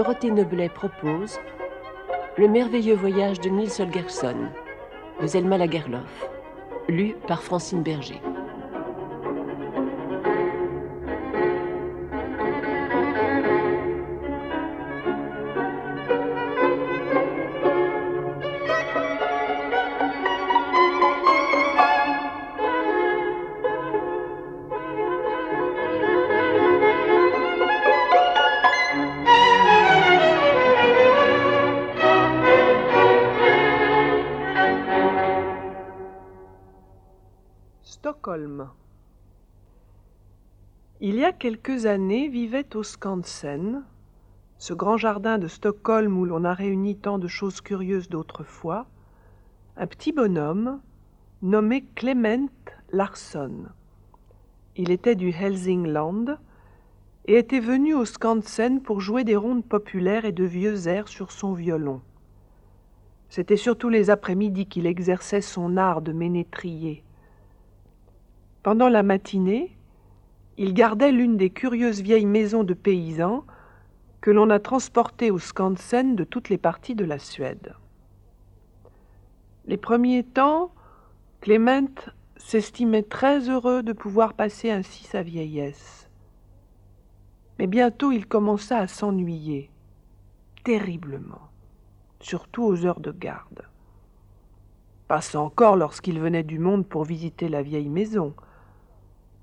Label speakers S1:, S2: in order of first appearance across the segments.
S1: Dorothée Noblet propose Le merveilleux voyage de Nils Holgersson de Zelma Lagerlof, lu par Francine Berger.
S2: Il y a quelques années vivait au Skansen, ce grand jardin de Stockholm où l'on a réuni tant de choses curieuses d'autrefois, un petit bonhomme nommé Clement Larsson. Il était du Helsingland et était venu au Skansen pour jouer des rondes populaires et de vieux airs sur son violon. C'était surtout les après-midi qu'il exerçait son art de ménétrier. Pendant la matinée, il gardait l'une des curieuses vieilles maisons de paysans que l'on a transportées au Skansen de toutes les parties de la Suède. Les premiers temps, Clément s'estimait très heureux de pouvoir passer ainsi sa vieillesse. Mais bientôt il commença à s'ennuyer, terriblement, surtout aux heures de garde. Pas encore lorsqu'il venait du monde pour visiter la vieille maison,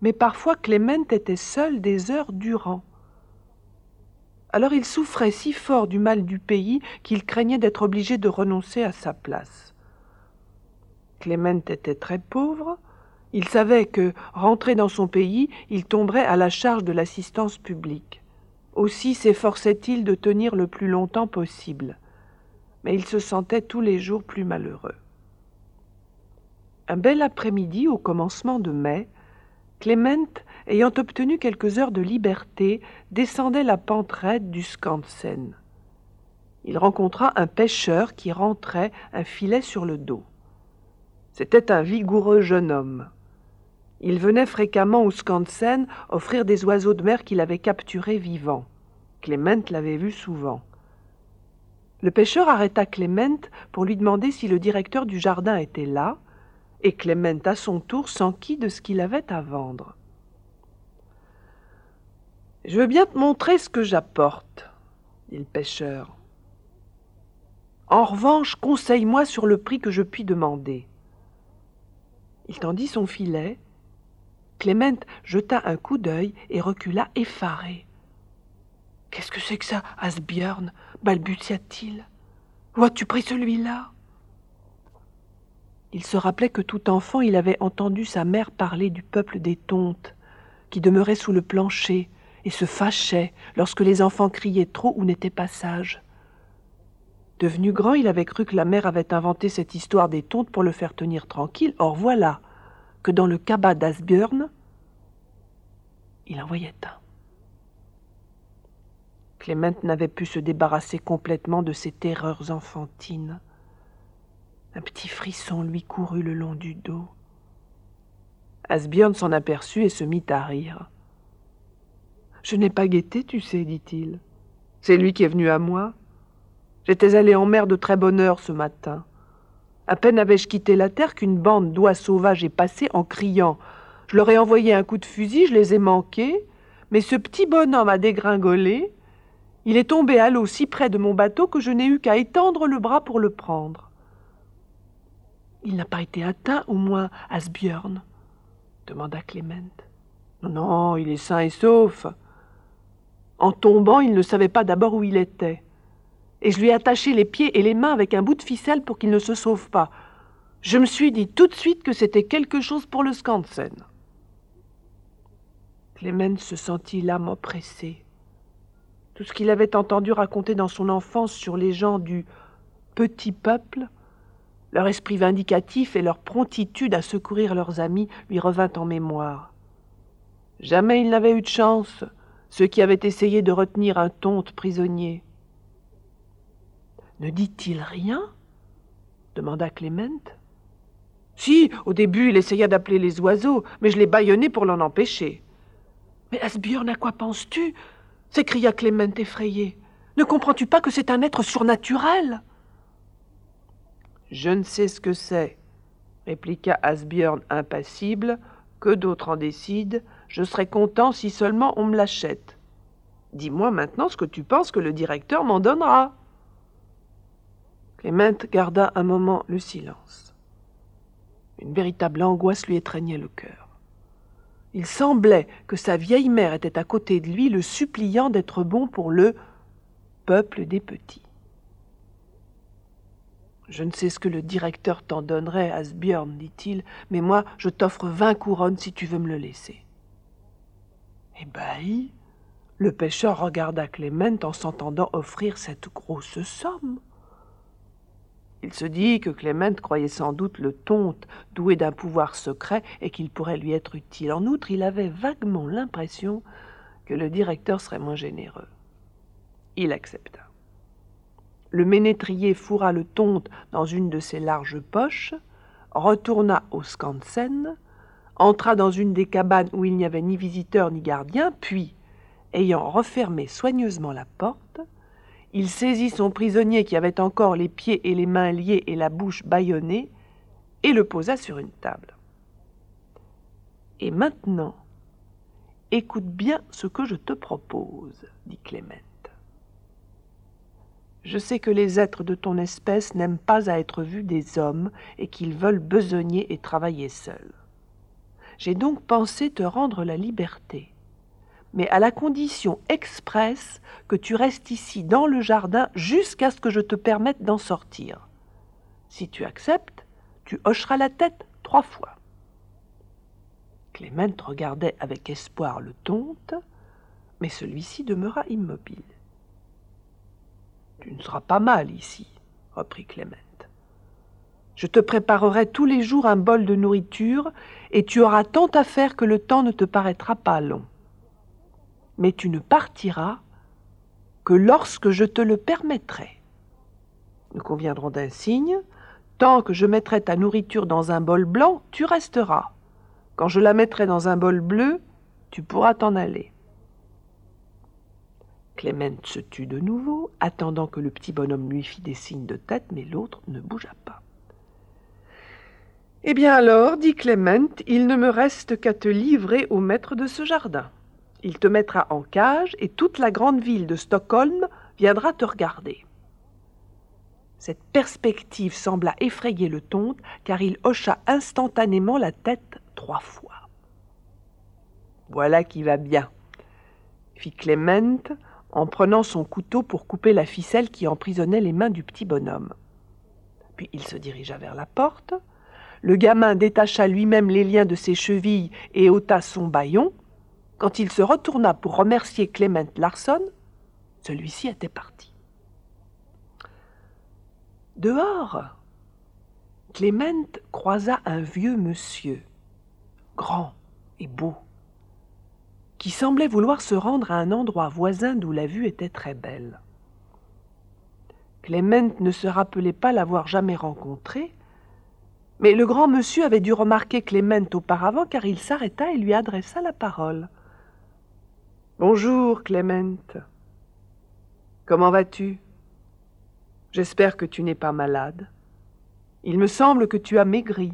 S2: mais parfois Clément était seul des heures durant. Alors il souffrait si fort du mal du pays qu'il craignait d'être obligé de renoncer à sa place. Clément était très pauvre, il savait que, rentré dans son pays, il tomberait à la charge de l'assistance publique. Aussi s'efforçait-il de tenir le plus longtemps possible. Mais il se sentait tous les jours plus malheureux. Un bel après-midi, au commencement de mai, Clément, ayant obtenu quelques heures de liberté, descendait la pente raide du Skansen. Il rencontra un pêcheur qui rentrait un filet sur le dos. C'était un vigoureux jeune homme. Il venait fréquemment au Skansen offrir des oiseaux de mer qu'il avait capturés vivants. Clément l'avait vu souvent. Le pêcheur arrêta Clément pour lui demander si le directeur du jardin était là, et Clément à son tour s'enquit de ce qu'il avait à vendre. Je veux bien te montrer ce que j'apporte, dit le pêcheur. En revanche, conseille-moi sur le prix que je puis demander. Il tendit son filet. Clément jeta un coup d'œil et recula effaré. Qu'est-ce que c'est que ça, Asbjörn? Balbutia-t-il? Où as-tu pris celui-là? Il se rappelait que tout enfant il avait entendu sa mère parler du peuple des tontes, qui demeurait sous le plancher et se fâchait lorsque les enfants criaient trop ou n'étaient pas sages. Devenu grand, il avait cru que la mère avait inventé cette histoire des tontes pour le faire tenir tranquille. Or voilà que dans le cabas d'Asbjörn, il en voyait un. Clément n'avait pu se débarrasser complètement de ses terreurs enfantines. Un petit frisson lui courut le long du dos. Asbjörn s'en aperçut et se mit à rire. Je n'ai pas guetté, tu sais, dit-il. C'est lui qui est venu à moi. J'étais allé en mer de très bonne heure ce matin. À peine avais-je quitté la terre qu'une bande d'oies sauvages est passée en criant. Je leur ai envoyé un coup de fusil, je les ai manqués, mais ce petit bonhomme a dégringolé. Il est tombé à l'eau si près de mon bateau que je n'ai eu qu'à étendre le bras pour le prendre. Il n'a pas été atteint, au moins, Asbjörn demanda Clément. Non, non, il est sain et sauf. En tombant, il ne savait pas d'abord où il était. Et je lui ai attaché les pieds et les mains avec un bout de ficelle pour qu'il ne se sauve pas. Je me suis dit tout de suite que c'était quelque chose pour le Skansen. Clément se sentit l'âme oppressée. Tout ce qu'il avait entendu raconter dans son enfance sur les gens du petit peuple leur esprit vindicatif et leur promptitude à secourir leurs amis lui revint en mémoire. Jamais il n'avait eu de chance, ceux qui avaient essayé de retenir un tonte prisonnier. Ne dit-il rien? demanda Clément. Si, au début, il essaya d'appeler les oiseaux, mais je l'ai bâillonné pour l'en empêcher. Mais Asbjörn, à quoi penses-tu? s'écria Clément effrayé. Ne comprends-tu pas que c'est un être surnaturel? Je ne sais ce que c'est, répliqua Asbjörn impassible. Que d'autres en décident, je serais content si seulement on me l'achète. Dis-moi maintenant ce que tu penses que le directeur m'en donnera. Clément garda un moment le silence. Une véritable angoisse lui étreignait le cœur. Il semblait que sa vieille mère était à côté de lui, le suppliant d'être bon pour le peuple des petits. Je ne sais ce que le directeur t'en donnerait, Asbjörn, dit-il, mais moi, je t'offre vingt couronnes si tu veux me le laisser. Ébahi, le pêcheur regarda Clément en s'entendant offrir cette grosse somme. Il se dit que Clément croyait sans doute le tonte doué d'un pouvoir secret et qu'il pourrait lui être utile. En outre, il avait vaguement l'impression que le directeur serait moins généreux. Il accepta. Le ménétrier fourra le tonte dans une de ses larges poches, retourna au Skansen, entra dans une des cabanes où il n'y avait ni visiteur ni gardien, puis, ayant refermé soigneusement la porte, il saisit son prisonnier qui avait encore les pieds et les mains liés et la bouche bâillonnée, et le posa sur une table. Et maintenant, écoute bien ce que je te propose, dit Clément. Je sais que les êtres de ton espèce n'aiment pas à être vus des hommes et qu'ils veulent besogner et travailler seuls. J'ai donc pensé te rendre la liberté, mais à la condition expresse que tu restes ici dans le jardin jusqu'à ce que je te permette d'en sortir. Si tu acceptes, tu hocheras la tête trois fois. Clément regardait avec espoir le tonte, mais celui-ci demeura immobile. Tu ne seras pas mal ici, reprit Clément. Je te préparerai tous les jours un bol de nourriture, et tu auras tant à faire que le temps ne te paraîtra pas long. Mais tu ne partiras que lorsque je te le permettrai. Nous conviendrons d'un signe. Tant que je mettrai ta nourriture dans un bol blanc, tu resteras. Quand je la mettrai dans un bol bleu, tu pourras t'en aller. Clément se tut de nouveau, attendant que le petit bonhomme lui fît des signes de tête, mais l'autre ne bougea pas. Eh bien alors, dit Clément, il ne me reste qu'à te livrer au maître de ce jardin. Il te mettra en cage et toute la grande ville de Stockholm viendra te regarder. Cette perspective sembla effrayer le tonte, car il hocha instantanément la tête trois fois. Voilà qui va bien, fit Clément en prenant son couteau pour couper la ficelle qui emprisonnait les mains du petit bonhomme. Puis il se dirigea vers la porte. Le gamin détacha lui-même les liens de ses chevilles et ôta son bâillon. Quand il se retourna pour remercier Clément Larson, celui-ci était parti. Dehors, Clément croisa un vieux monsieur, grand et beau qui semblait vouloir se rendre à un endroit voisin d'où la vue était très belle. Clément ne se rappelait pas l'avoir jamais rencontré, mais le grand monsieur avait dû remarquer Clément auparavant car il s'arrêta et lui adressa la parole. Bonjour, Clément. Comment vas-tu? J'espère que tu n'es pas malade. Il me semble que tu as maigri.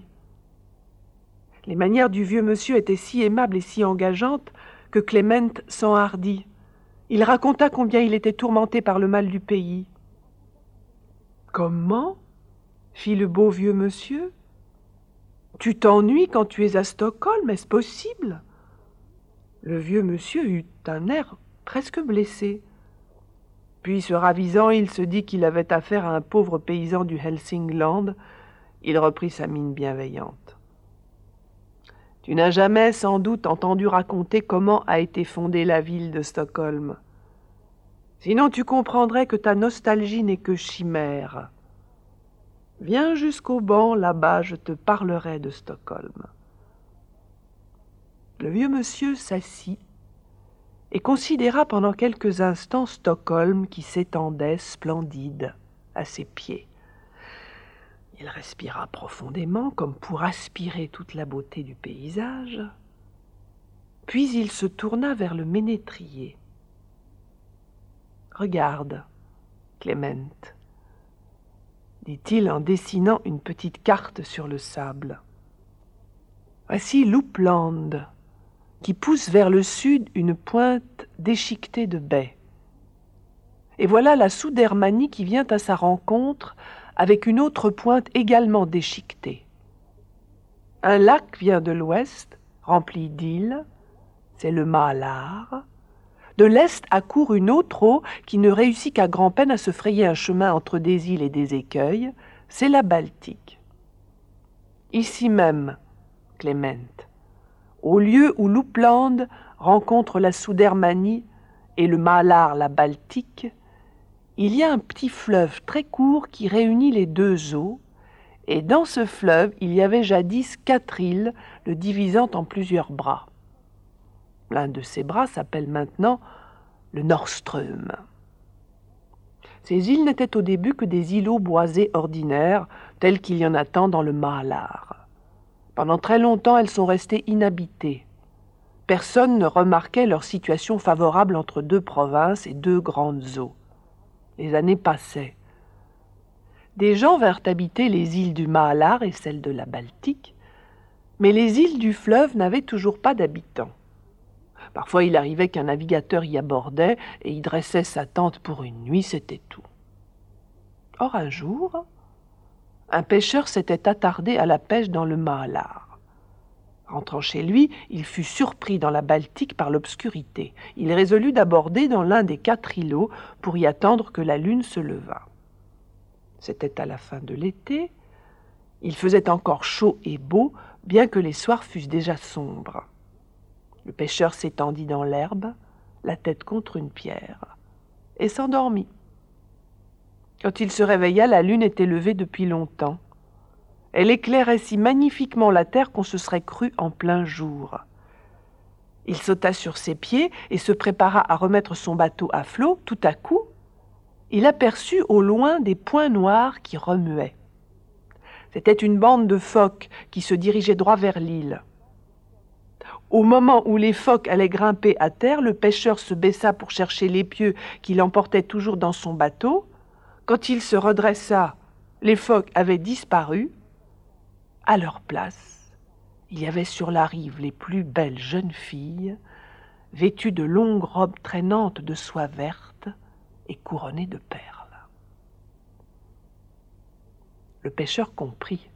S2: Les manières du vieux monsieur étaient si aimables et si engageantes que Clément s'enhardit. Il raconta combien il était tourmenté par le mal du pays. Comment? Fit le beau vieux monsieur. Tu t'ennuies quand tu es à Stockholm, est-ce possible? Le vieux monsieur eut un air presque blessé. Puis, se ravisant, il se dit qu'il avait affaire à un pauvre paysan du Helsingland. Il reprit sa mine bienveillante. Tu n'as jamais sans doute entendu raconter comment a été fondée la ville de Stockholm. Sinon tu comprendrais que ta nostalgie n'est que chimère. Viens jusqu'au banc, là-bas, je te parlerai de Stockholm. Le vieux monsieur s'assit et considéra pendant quelques instants Stockholm qui s'étendait splendide à ses pieds. Il respira profondément comme pour aspirer toute la beauté du paysage. Puis il se tourna vers le ménétrier. Regarde, Clément, dit-il en dessinant une petite carte sur le sable. Voici Loupland, qui pousse vers le sud une pointe déchiquetée de baies. Et voilà la Soudermanie qui vient à sa rencontre avec une autre pointe également déchiquetée. Un lac vient de l'ouest, rempli d'îles, c'est le Malar. De l'est accourt une autre eau qui ne réussit qu'à grand-peine à se frayer un chemin entre des îles et des écueils, c'est la Baltique. Ici même, Clément, au lieu où l'Oupland rencontre la Soudermanie et le Malar la Baltique, il y a un petit fleuve très court qui réunit les deux eaux, et dans ce fleuve il y avait jadis quatre îles, le divisant en plusieurs bras. L'un de ces bras s'appelle maintenant le Nordström. Ces îles n'étaient au début que des îlots boisés ordinaires, tels qu'il y en a tant dans le Malar. Pendant très longtemps, elles sont restées inhabitées. Personne ne remarquait leur situation favorable entre deux provinces et deux grandes eaux. Les années passaient. Des gens vinrent habiter les îles du Maalar et celles de la Baltique, mais les îles du fleuve n'avaient toujours pas d'habitants. Parfois il arrivait qu'un navigateur y abordait et y dressait sa tente pour une nuit, c'était tout. Or un jour, un pêcheur s'était attardé à la pêche dans le Maalar. Rentrant chez lui, il fut surpris dans la Baltique par l'obscurité. Il résolut d'aborder dans l'un des quatre îlots pour y attendre que la lune se levât. C'était à la fin de l'été. Il faisait encore chaud et beau, bien que les soirs fussent déjà sombres. Le pêcheur s'étendit dans l'herbe, la tête contre une pierre, et s'endormit. Quand il se réveilla, la lune était levée depuis longtemps. Elle éclairait si magnifiquement la terre qu'on se serait cru en plein jour. Il sauta sur ses pieds et se prépara à remettre son bateau à flot. Tout à coup, il aperçut au loin des points noirs qui remuaient. C'était une bande de phoques qui se dirigeait droit vers l'île. Au moment où les phoques allaient grimper à terre, le pêcheur se baissa pour chercher l'épieu qu'il emportait toujours dans son bateau. Quand il se redressa, les phoques avaient disparu à leur place, il y avait sur la rive les plus belles jeunes filles, vêtues de longues robes traînantes de soie verte et couronnées de perles. Le pêcheur comprit.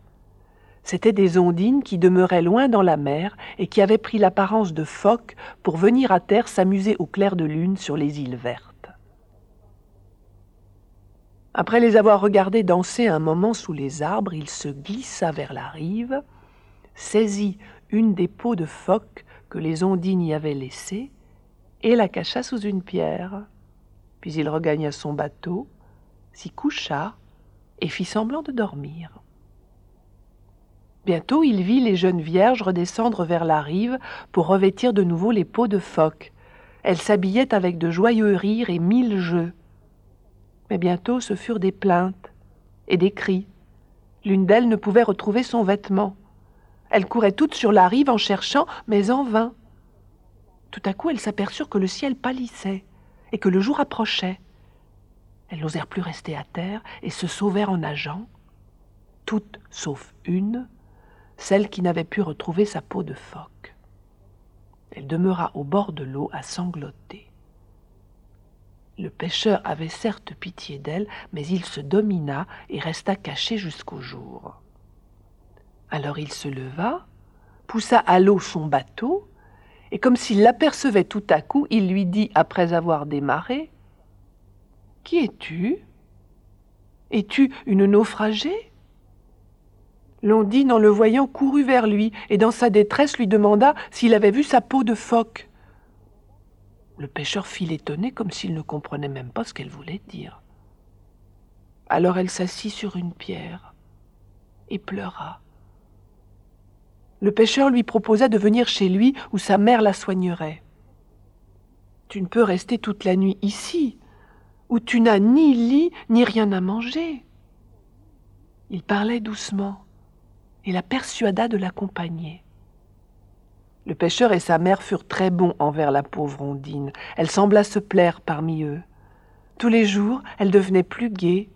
S2: C'étaient des ondines qui demeuraient loin dans la mer et qui avaient pris l'apparence de phoques pour venir à terre s'amuser au clair de lune sur les îles vertes. Après les avoir regardés danser un moment sous les arbres, il se glissa vers la rive, saisit une des peaux de phoque que les ondines y avaient laissées et la cacha sous une pierre. Puis il regagna son bateau, s'y coucha et fit semblant de dormir. Bientôt il vit les jeunes vierges redescendre vers la rive pour revêtir de nouveau les peaux de phoque. Elles s'habillaient avec de joyeux rires et mille jeux. Mais bientôt ce furent des plaintes et des cris. L'une d'elles ne pouvait retrouver son vêtement. Elles couraient toutes sur la rive en cherchant, mais en vain. Tout à coup, elles s'aperçurent que le ciel pâlissait et que le jour approchait. Elles n'osèrent plus rester à terre et se sauvèrent en nageant, toutes sauf une, celle qui n'avait pu retrouver sa peau de phoque. Elle demeura au bord de l'eau à sangloter. Le pêcheur avait certes pitié d'elle, mais il se domina et resta caché jusqu'au jour. Alors il se leva, poussa à l'eau son bateau, et comme s'il l'apercevait tout à coup, il lui dit, après avoir démarré Qui es-tu? Es-tu une naufragée? L'ondine, en le voyant, courut vers lui, et dans sa détresse lui demanda s'il avait vu sa peau de phoque. Le pêcheur fit l'étonné comme s'il ne comprenait même pas ce qu'elle voulait dire. Alors elle s'assit sur une pierre et pleura. Le pêcheur lui proposa de venir chez lui où sa mère la soignerait. Tu ne peux rester toute la nuit ici, où tu n'as ni lit ni rien à manger. Il parlait doucement et la persuada de l'accompagner. Le pêcheur et sa mère furent très bons envers la pauvre Ondine. Elle sembla se plaire parmi eux. Tous les jours, elle devenait plus gaie,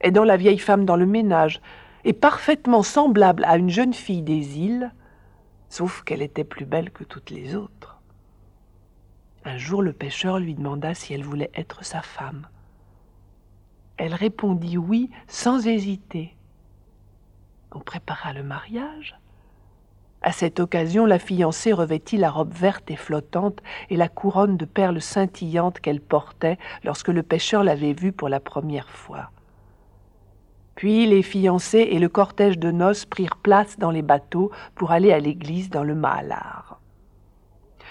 S2: aidant la vieille femme dans le ménage, et parfaitement semblable à une jeune fille des îles, sauf qu'elle était plus belle que toutes les autres. Un jour, le pêcheur lui demanda si elle voulait être sa femme. Elle répondit oui sans hésiter. On prépara le mariage. À cette occasion, la fiancée revêtit la robe verte et flottante et la couronne de perles scintillantes qu'elle portait lorsque le pêcheur l'avait vue pour la première fois. Puis les fiancés et le cortège de noces prirent place dans les bateaux pour aller à l'église dans le Mahalar.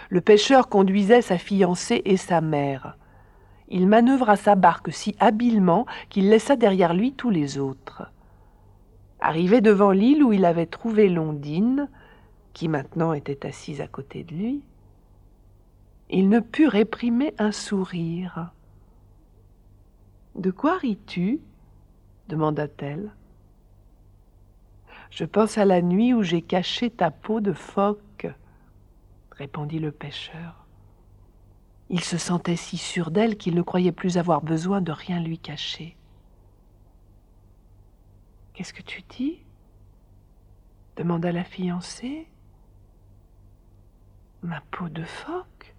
S2: Le pêcheur conduisait sa fiancée et sa mère. Il manœuvra sa barque si habilement qu'il laissa derrière lui tous les autres. Arrivé devant l'île où il avait trouvé Londine, qui maintenant était assise à côté de lui, il ne put réprimer un sourire. De quoi ris-tu? demanda-t-elle. Je pense à la nuit où j'ai caché ta peau de phoque, répondit le pêcheur. Il se sentait si sûr d'elle qu'il ne croyait plus avoir besoin de rien lui cacher. Qu'est-ce que tu dis? demanda la fiancée. Ma peau de phoque?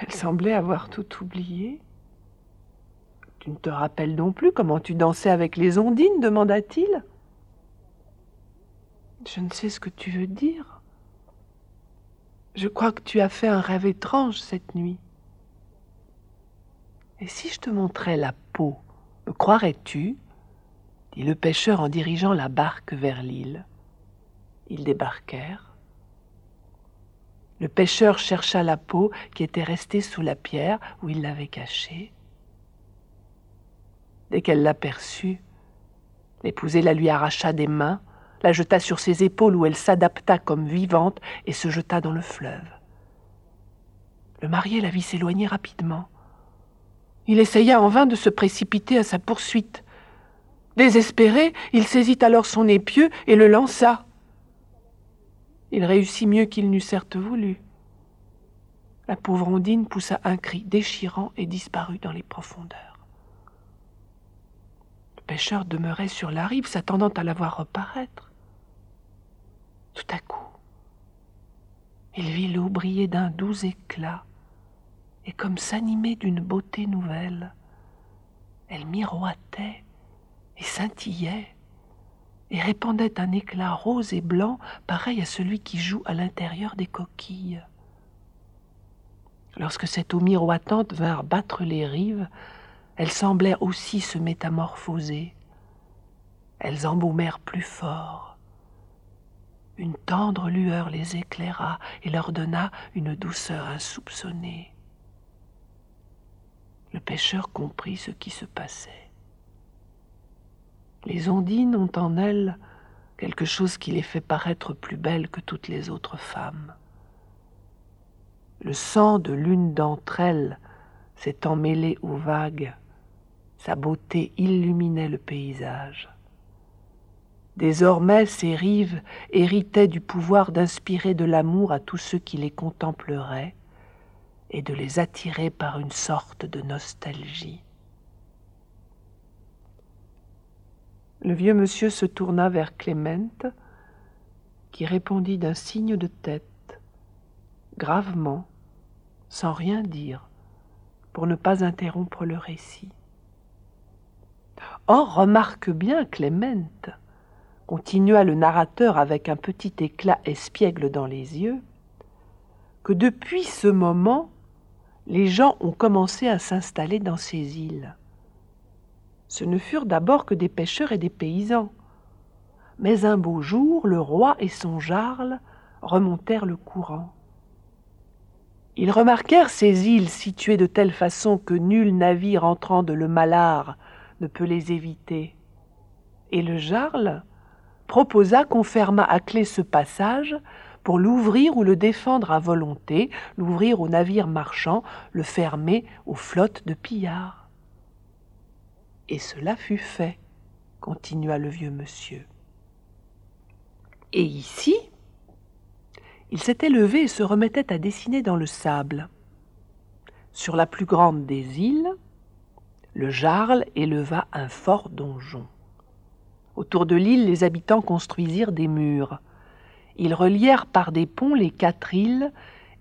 S2: Elle semblait avoir tout oublié. Tu ne te rappelles non plus comment tu dansais avec les ondines demanda-t-il. Je ne sais ce que tu veux dire. Je crois que tu as fait un rêve étrange cette nuit. Et si je te montrais la peau, me croirais-tu? dit le pêcheur en dirigeant la barque vers l'île. Ils débarquèrent. Le pêcheur chercha la peau qui était restée sous la pierre où il l'avait cachée. Dès qu'elle l'aperçut, l'épousée la lui arracha des mains, la jeta sur ses épaules où elle s'adapta comme vivante et se jeta dans le fleuve. Le marié la vit s'éloigner rapidement. Il essaya en vain de se précipiter à sa poursuite. Désespéré, il saisit alors son épieu et le lança. Il réussit mieux qu'il n'eût certes voulu. La pauvre Ondine poussa un cri déchirant et disparut dans les profondeurs. Le pêcheur demeurait sur la rive, s'attendant à la voir reparaître. Tout à coup, il vit l'eau briller d'un doux éclat, et comme s'animer d'une beauté nouvelle, elle miroitait et scintillait et répandait un éclat rose et blanc pareil à celui qui joue à l'intérieur des coquilles. Lorsque cette eau miroitante vint battre les rives, elles semblèrent aussi se métamorphoser. Elles embaumèrent plus fort. Une tendre lueur les éclaira et leur donna une douceur insoupçonnée. Le pêcheur comprit ce qui se passait. Les ondines ont en elles quelque chose qui les fait paraître plus belles que toutes les autres femmes. Le sang de l'une d'entre elles s'étant mêlé aux vagues, sa beauté illuminait le paysage. Désormais, ces rives héritaient du pouvoir d'inspirer de l'amour à tous ceux qui les contempleraient et de les attirer par une sorte de nostalgie. Le vieux monsieur se tourna vers Clémente, qui répondit d'un signe de tête, gravement, sans rien dire, pour ne pas interrompre le récit. Or, remarque bien, Clémente, continua le narrateur avec un petit éclat espiègle dans les yeux, que depuis ce moment, les gens ont commencé à s'installer dans ces îles ce ne furent d'abord que des pêcheurs et des paysans. Mais un beau jour, le roi et son jarle remontèrent le courant. Ils remarquèrent ces îles situées de telle façon que nul navire entrant de le Malard ne peut les éviter. Et le jarle proposa qu'on fermât à clé ce passage pour l'ouvrir ou le défendre à volonté, l'ouvrir aux navires marchands, le fermer aux flottes de pillards. Et cela fut fait, continua le vieux monsieur. Et ici, il s'était levé et se remettait à dessiner dans le sable. Sur la plus grande des îles, le Jarl éleva un fort donjon. Autour de l'île, les habitants construisirent des murs. Ils relièrent par des ponts les quatre îles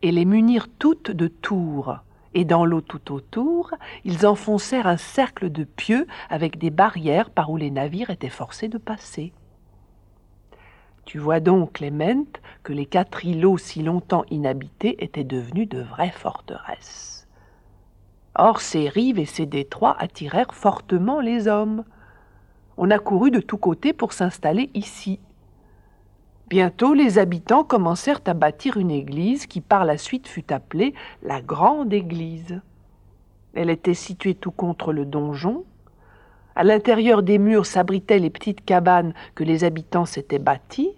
S2: et les munirent toutes de tours. Et dans l'eau tout autour, ils enfoncèrent un cercle de pieux avec des barrières par où les navires étaient forcés de passer. Tu vois donc, Clément, que les quatre îlots si longtemps inhabités étaient devenus de vraies forteresses. Or ces rives et ces détroits attirèrent fortement les hommes. On accourut de tous côtés pour s'installer ici. Bientôt les habitants commencèrent à bâtir une église qui par la suite fut appelée la Grande Église. Elle était située tout contre le donjon. À l'intérieur des murs s'abritaient les petites cabanes que les habitants s'étaient bâties.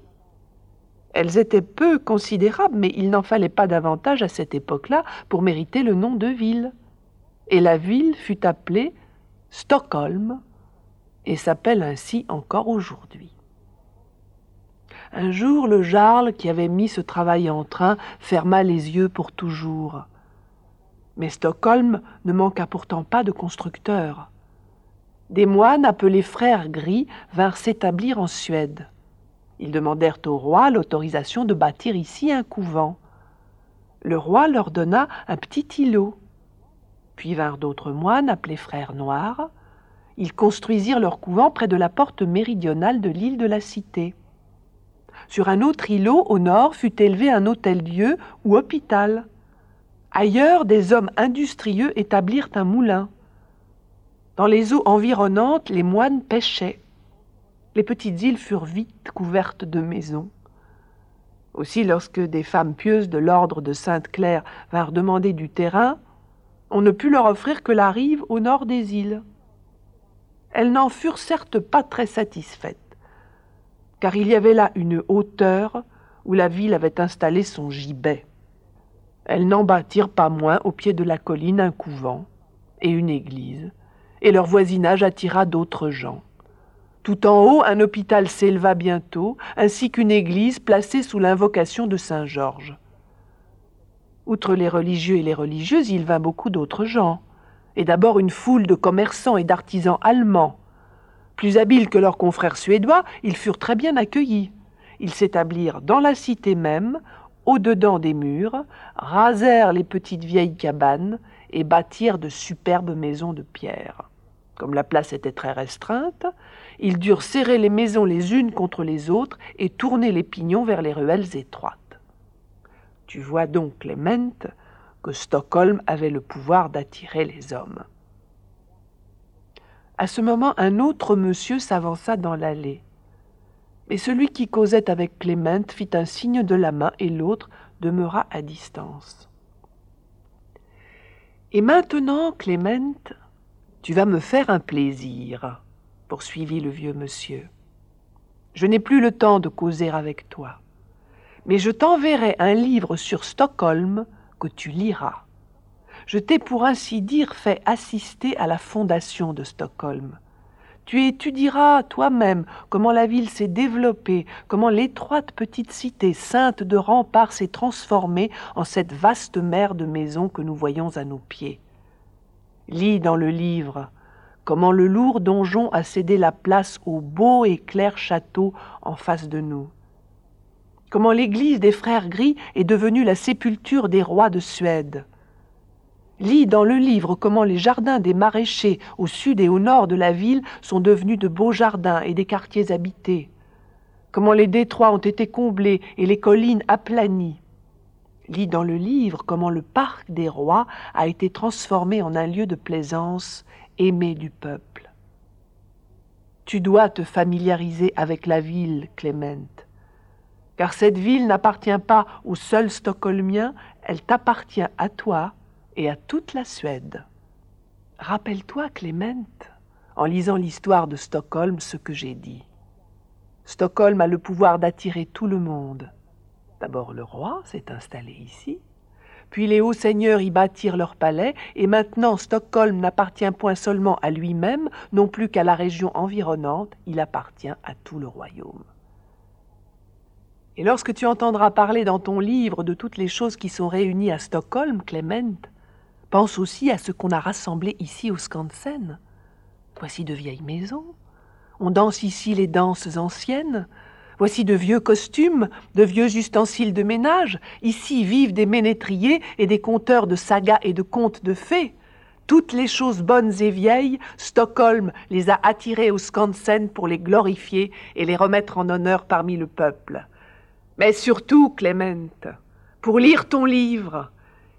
S2: Elles étaient peu considérables, mais il n'en fallait pas davantage à cette époque-là pour mériter le nom de ville. Et la ville fut appelée Stockholm et s'appelle ainsi encore aujourd'hui. Un jour, le Jarl, qui avait mis ce travail en train, ferma les yeux pour toujours. Mais Stockholm ne manqua pourtant pas de constructeurs. Des moines appelés frères gris vinrent s'établir en Suède. Ils demandèrent au roi l'autorisation de bâtir ici un couvent. Le roi leur donna un petit îlot. Puis vinrent d'autres moines appelés frères noirs. Ils construisirent leur couvent près de la porte méridionale de l'île de la Cité. Sur un autre îlot au nord fut élevé un hôtel-dieu ou hôpital. Ailleurs, des hommes industrieux établirent un moulin. Dans les eaux environnantes, les moines pêchaient. Les petites îles furent vite couvertes de maisons. Aussi, lorsque des femmes pieuses de l'ordre de Sainte-Claire vinrent demander du terrain, on ne put leur offrir que la rive au nord des îles. Elles n'en furent certes pas très satisfaites car il y avait là une hauteur où la ville avait installé son gibet. Elles n'en bâtirent pas moins au pied de la colline un couvent et une église, et leur voisinage attira d'autres gens. Tout en haut, un hôpital s'éleva bientôt, ainsi qu'une église placée sous l'invocation de Saint Georges. Outre les religieux et les religieuses, il vint beaucoup d'autres gens, et d'abord une foule de commerçants et d'artisans allemands, plus habiles que leurs confrères suédois, ils furent très bien accueillis. Ils s'établirent dans la cité même, au-dedans des murs, rasèrent les petites vieilles cabanes et bâtirent de superbes maisons de pierre. Comme la place était très restreinte, ils durent serrer les maisons les unes contre les autres et tourner les pignons vers les ruelles étroites. Tu vois donc, Clément, que Stockholm avait le pouvoir d'attirer les hommes. À ce moment, un autre monsieur s'avança dans l'allée. Mais celui qui causait avec Clément fit un signe de la main et l'autre demeura à distance. Et maintenant, Clément, tu vas me faire un plaisir, poursuivit le vieux monsieur. Je n'ai plus le temps de causer avec toi, mais je t'enverrai un livre sur Stockholm que tu liras je t'ai pour ainsi dire fait assister à la fondation de Stockholm. Tu étudieras toi-même comment la ville s'est développée, comment l'étroite petite cité sainte de remparts s'est transformée en cette vaste mer de maisons que nous voyons à nos pieds. Lis dans le livre comment le lourd donjon a cédé la place au beau et clair château en face de nous. Comment l'église des frères gris est devenue la sépulture des rois de Suède Lis dans le livre comment les jardins des maraîchers au sud et au nord de la ville sont devenus de beaux jardins et des quartiers habités. Comment les détroits ont été comblés et les collines aplanies. Lis dans le livre comment le parc des rois a été transformé en un lieu de plaisance aimé du peuple. Tu dois te familiariser avec la ville, Clément, car cette ville n'appartient pas aux seuls Stockholmiens, elle t'appartient à toi et à toute la Suède. Rappelle-toi, Clément, en lisant l'histoire de Stockholm, ce que j'ai dit. Stockholm a le pouvoir d'attirer tout le monde. D'abord le roi s'est installé ici, puis les hauts seigneurs y bâtirent leur palais, et maintenant Stockholm n'appartient point seulement à lui-même, non plus qu'à la région environnante, il appartient à tout le royaume. Et lorsque tu entendras parler dans ton livre de toutes les choses qui sont réunies à Stockholm, Clément, Pense aussi à ce qu'on a rassemblé ici au Skansen, Voici de vieilles maisons. On danse ici les danses anciennes. Voici de vieux costumes, de vieux ustensiles de ménage. Ici vivent des ménétriers et des conteurs de sagas et de contes de fées. Toutes les choses bonnes et vieilles, Stockholm les a attirées au Skansen pour les glorifier et les remettre en honneur parmi le peuple. Mais surtout, Clément, pour lire ton livre,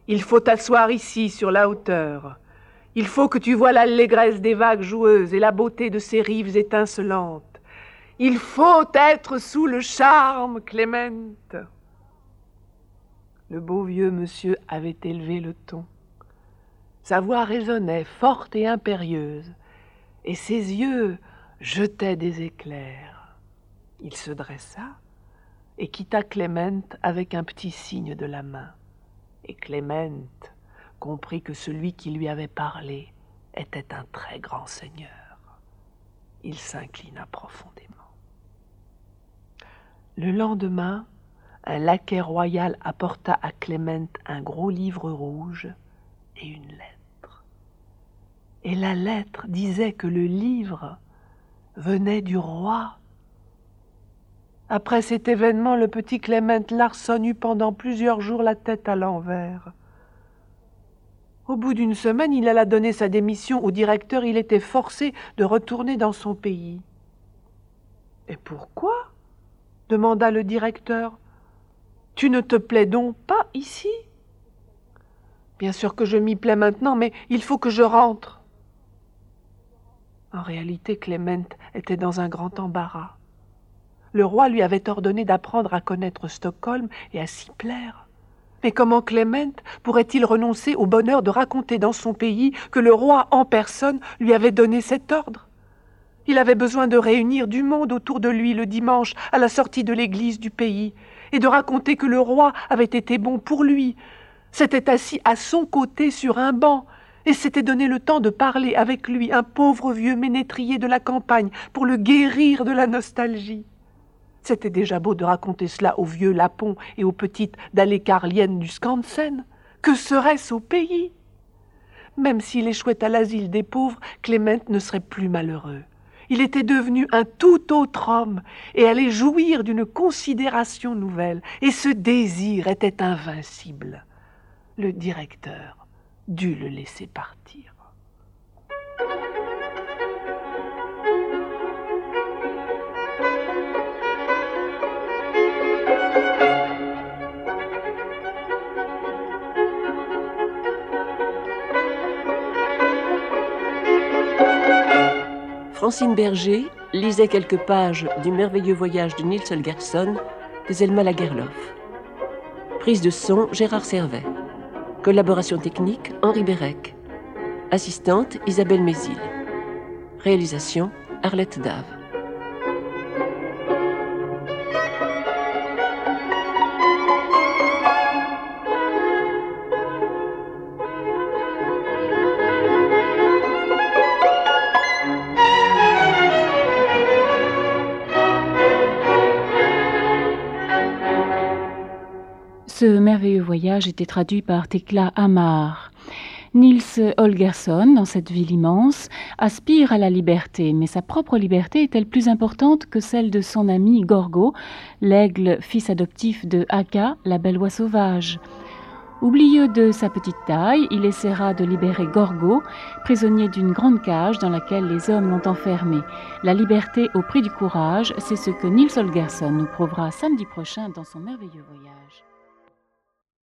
S2: il faut t'asseoir ici sur la hauteur. Il faut que tu vois l'allégresse des vagues joueuses et la beauté de ces rives étincelantes. Il faut être sous le charme, Clément. Le beau vieux monsieur avait élevé le ton. Sa voix résonnait forte et impérieuse, et ses yeux jetaient des éclairs. Il se dressa et quitta Clément avec un petit signe de la main. Et Clément comprit que celui qui lui avait parlé était un très grand seigneur. Il s'inclina profondément. Le lendemain, un laquais royal apporta à Clément un gros livre rouge et une lettre. Et la lettre disait que le livre venait du roi. Après cet événement, le petit Clément Larson eut pendant plusieurs jours la tête à l'envers. Au bout d'une semaine, il alla donner sa démission au directeur. Il était forcé de retourner dans son pays. Et pourquoi? demanda le directeur. Tu ne te plais donc pas ici? Bien sûr que je m'y plais maintenant, mais il faut que je rentre. En réalité, Clément était dans un grand embarras. Le roi lui avait ordonné d'apprendre à connaître Stockholm et à s'y plaire. Mais comment Clément pourrait-il renoncer au bonheur de raconter dans son pays que le roi en personne lui avait donné cet ordre? Il avait besoin de réunir du monde autour de lui le dimanche à la sortie de l'église du pays, et de raconter que le roi avait été bon pour lui, s'était assis à son côté sur un banc, et s'était donné le temps de parler avec lui, un pauvre vieux ménétrier de la campagne, pour le guérir de la nostalgie. C'était déjà beau de raconter cela aux vieux Lapons et aux petites dalécarliennes du Skansen. Que serait-ce au pays? Même s'il échouait à l'asile des pauvres, Clément ne serait plus malheureux. Il était devenu un tout autre homme et allait jouir d'une considération nouvelle, et ce désir était invincible. Le directeur dut le laisser partir.
S1: Francine Berger lisait quelques pages du merveilleux voyage de Nils Holgersson de Zelma Lagerlof. Prise de son Gérard Servet. Collaboration technique Henri Bérec. Assistante Isabelle Mézil. Réalisation Arlette Dave.
S3: Ce merveilleux voyage était traduit par Tekla Amar. Nils Holgersson, dans cette ville immense, aspire à la liberté, mais sa propre liberté est-elle plus importante que celle de son ami Gorgo, l'aigle fils adoptif de Haka, la belle oie sauvage? Oublieux de sa petite taille, il essaiera de libérer Gorgo, prisonnier d'une grande cage dans laquelle les hommes l'ont enfermé. La liberté au prix du courage, c'est ce que Nils Holgersson nous prouvera samedi prochain dans son merveilleux voyage.